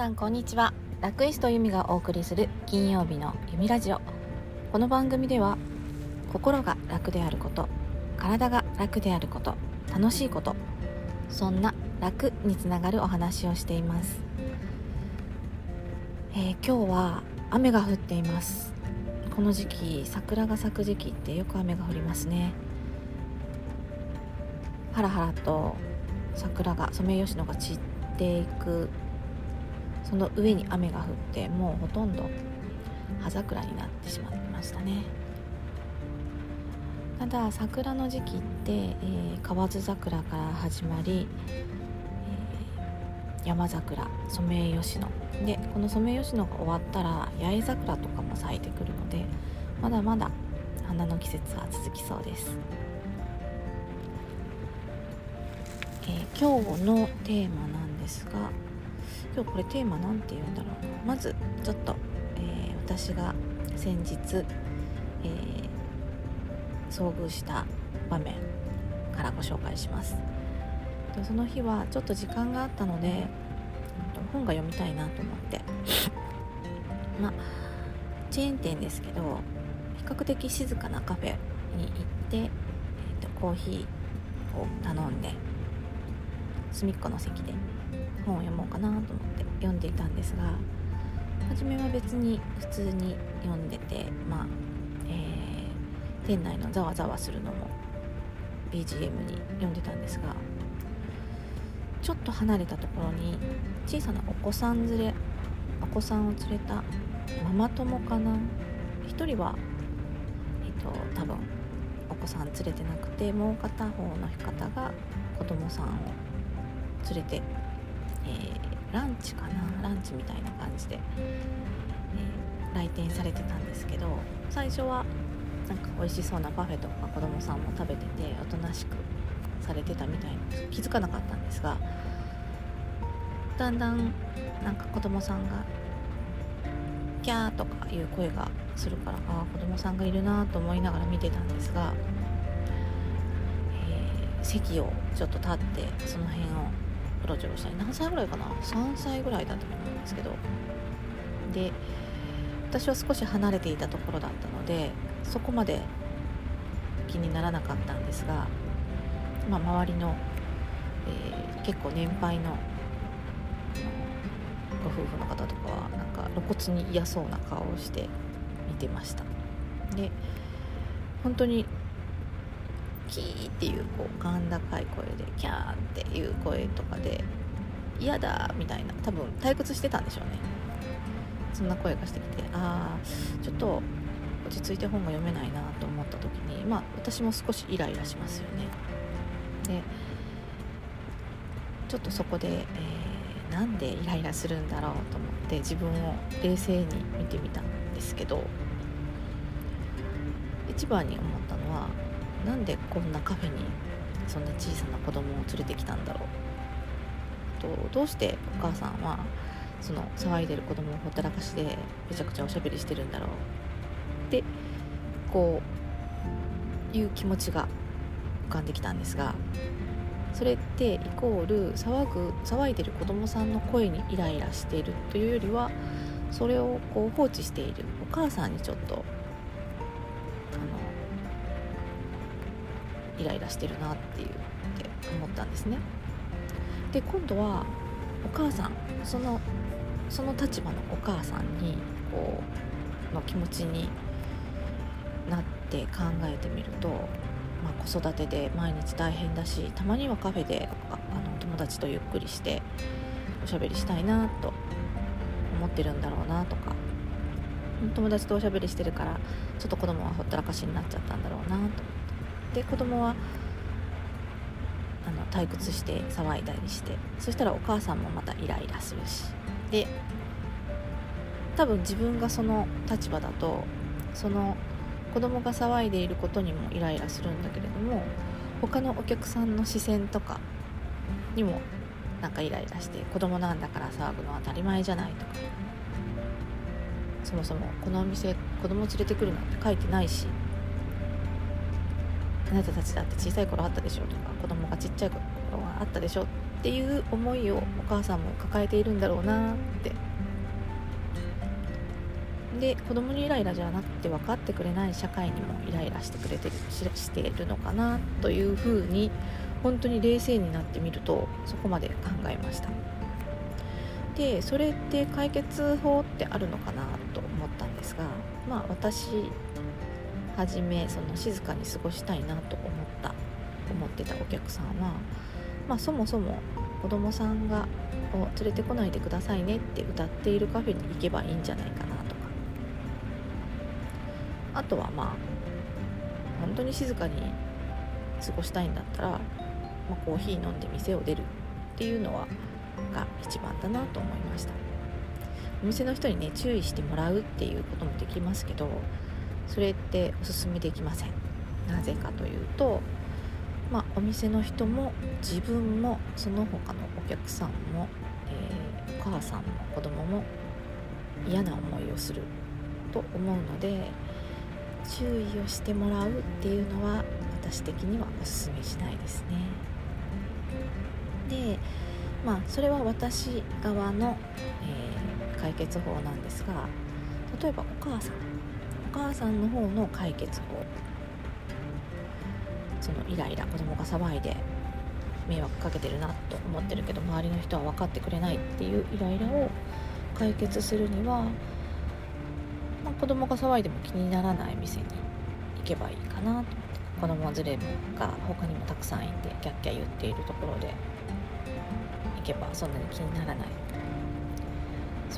さんこんにちは。ラクイストユミがお送りする金曜日のユミラジオ。この番組では心が楽であること体が楽であること楽しいことそんな楽につながるお話をしています、えー、今日は雨が降っています。この時期桜が咲く時期ってよく雨が降りますね。ハラハラと桜がソメイヨシノが散っていくその上に雨が降ってもうほとんど葉桜になってしまってましたね。ただ桜の時期って、えー、河津桜から始まり、えー、山桜ソメイヨシノ。でこのソメイヨシノが終わったら八重桜とかも咲いてくるのでまだまだ花の季節は続きそうです、えー、今日のテーマなんですが今日これテーマ何て言うんだろうな。まずちょっと、えー、私が先日、えー、遭遇した場面からご紹介します。その日はちょっと時間があったので本が読みたいなと思って。まあチェーン店ですけど比較的静かなカフェに行って、えーとコーヒーを頼んで隅っこの席で本を読もうかなと思って読んでいたんですが初めは別に普通に読んでてまあ、えー、店内のざわざわするのも BGM に読んでたんですがちょっと離れたところに小さなお子さん連れお子さんを連れたママ友かな1人はえっ、と多分お子さん連れてなくてもう片方の方が子供さんを連れてえー、ランチかな？ランチみたいな感じで、えー、来店されてたんですけど最初はなんか美味しそうなパフェとか子供さんも食べてておとなしくされてたみたいな気づかなかったんですがだんだんなんか子供さんが「キャー」とかいう声がするからああ子供さんがいるなと思いながら見てたんですが、え、席をちょっと立ってその辺をうろちょろしたり何歳ぐらいかな？3歳ぐらいだったと思うんですけど。で私は少し離れていたところだったのでそこまで気にならなかったんですが、まあ、周りの、えー、結構年配のご夫婦の方とかはなんか露骨に嫌そうな顔をして見てました。で本当にキーっていうこう甲高い声でキャーっていう声とかで嫌だみたいな多分退屈してたんでしょうね。そんな声がしてきてああちょっと落ち着いて本が読めないなと思った時にまあ私も少しイライラしますよね。でちょっとそこで、えー、なんでイライラするんだろうと思って自分を冷静に見てみたんですけど一番に思ったのはなんでこんなカフェにそんな小さな子供を連れてきたんだろう。とどうしてお母さんはその騒いでる子供をほったらかしでめちゃくちゃおしゃべりしてるんだろう。ってこういう気持ちが浮かんできたんですがそれってイコール騒ぐ騒いでる子供さんの声にイライラしているというよりはそれをこう放置しているお母さんにちょっとイライラしてるなっていうって思ったんですね。で今度はお母さんそのその立場のお母さんにこうの気持ちになって考えてみると、まあ、子育てで毎日大変だしたまにはカフェであの友達とゆっくりしておしゃべりしたいなと思ってるんだろうなとか友達とおしゃべりしてるからちょっと子供はほったらかしになっちゃったんだろうなと。で子供はあの退屈して騒いだりしてそしたらお母さんもまたイライラするし。で多分自分がその立場だとその子供が騒いでいることにもイライラするんだけれども他のお客さんの視線とかにもなんかイライラして子供なんだから騒ぐのは当たり前じゃないとか。そもそもこのお店子供連れてくるなんて書いてないし。あなたたちだって小さい頃あったでしょとか子供がちっちゃい頃はあったでしょっていう思いをお母さんも抱えているんだろうなって。で子供にイライラじゃなくて分かってくれない社会にもイライラしてくれてるしているのかなというふうに本当に冷静になってみるとそこまで考えました。でそれって解決法ってあるのかなと思ったんですがまあ私はじめその静かに過ごしたいなと思った思ってたお客さんは、まあ、そもそも子供さんがを連れてこないでくださいねって歌っているカフェに行けばいいんじゃないかなとか。あとはまあ本当に静かに過ごしたいんだったら、まあ、コーヒー飲んで店を出るっていうのはが一番だなと思いました。お店の人にね注意してもらうっていうこともできますけどそれっておすすめできませんなぜかというとまあ、お店の人も自分もその他のお客さんも、えー、お母さんも子供も嫌な思いをすると思うので注意をしてもらうっていうのは私的にはおすすめしないですね。でまあそれは私側の、えー、解決法なんですが例えばお母さん母さんの方の解決法。そのイライラ子供が騒いで迷惑かけてるなと思ってるけど周りの人は分かってくれないっていうイライラを解決するには、まあ、子供が騒いでも気にならない店に行けばいいかなと思って子供連れが他にもたくさんいてキャッキャ言っているところで行けばそんなに気にならない。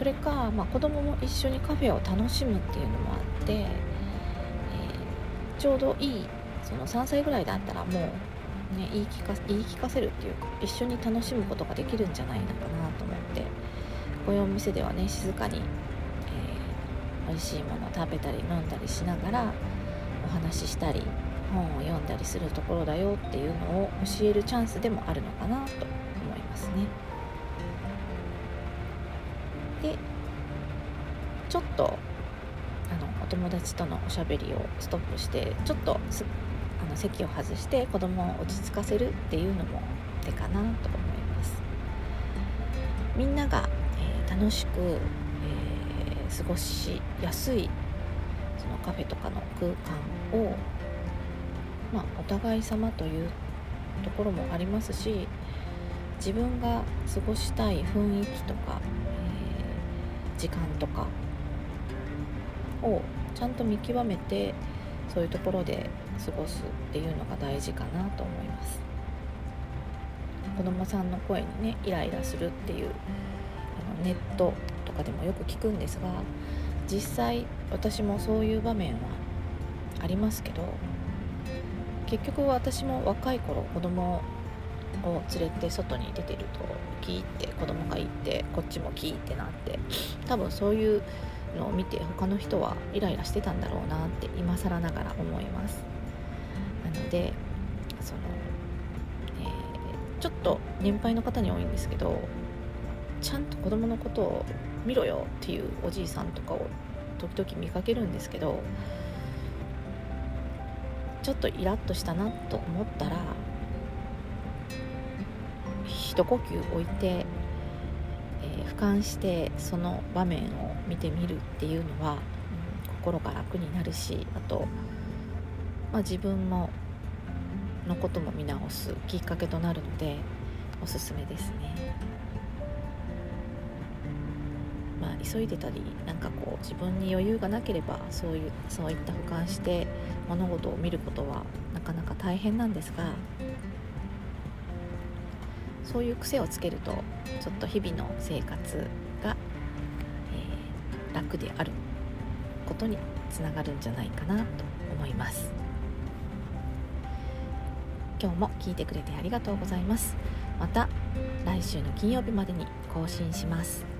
それか、まあ、子供も一緒にカフェを楽しむっていうのもあって、えー、ちょうどいいその3歳ぐらいだったらもう、ね、言い聞か言い聞かせるっていうか一緒に楽しむことができるんじゃないのかなと思ってこういうお店ではね静かに、えー、美味しいものを食べたり飲んだりしながらお話ししたり本を読んだりするところだよっていうのを教えるチャンスでもあるのかなと思いますね。でちょっとあのお友達とのおしゃべりをストップしてちょっとあの席を外して子供を落ち着かせるっていうのも手かなと思います。みんなが、えー、楽しく、えー、過ごしやすいそのカフェとかの空間を、まあ、お互い様というところもありますし自分が過ごしたい雰囲気とか、時間とかをちゃんと見極めてそういうところで過ごすっていうのが大事かなと思います。子供さんの声にねイライラするっていうあのネットとかでもよく聞くんですが実際私もそういう場面はありますけど結局私も若い頃子供を連れて外に出てるとキーって子供がいてこっちもキーってなって多分そういうのを見て他の人はイライラしてたんだろうなって今更ながら思います。なのでその、えー、ちょっと年配の方に多いんですけどちゃんと子供のことを見ろよっていうおじいさんとかを時々見かけるんですけどちょっとイラッとしたなと思ったら一呼吸置いてえー、俯瞰してその場面を見てみるっていうのは、うん、心が楽になるしあと、まあ、自分ものことも見直すきっかけとなるのでおすすめですね。まあ、急いでたりなんかこう自分に余裕がなければそういうそういった俯瞰して物事を見ることはなかなか大変なんですがそういう癖をつけるとちょっと日々の生活が、えー、楽であることにつながるんじゃないかなと思います。今日も聞いてくれてありがとうございます。また来週の金曜日までに更新します。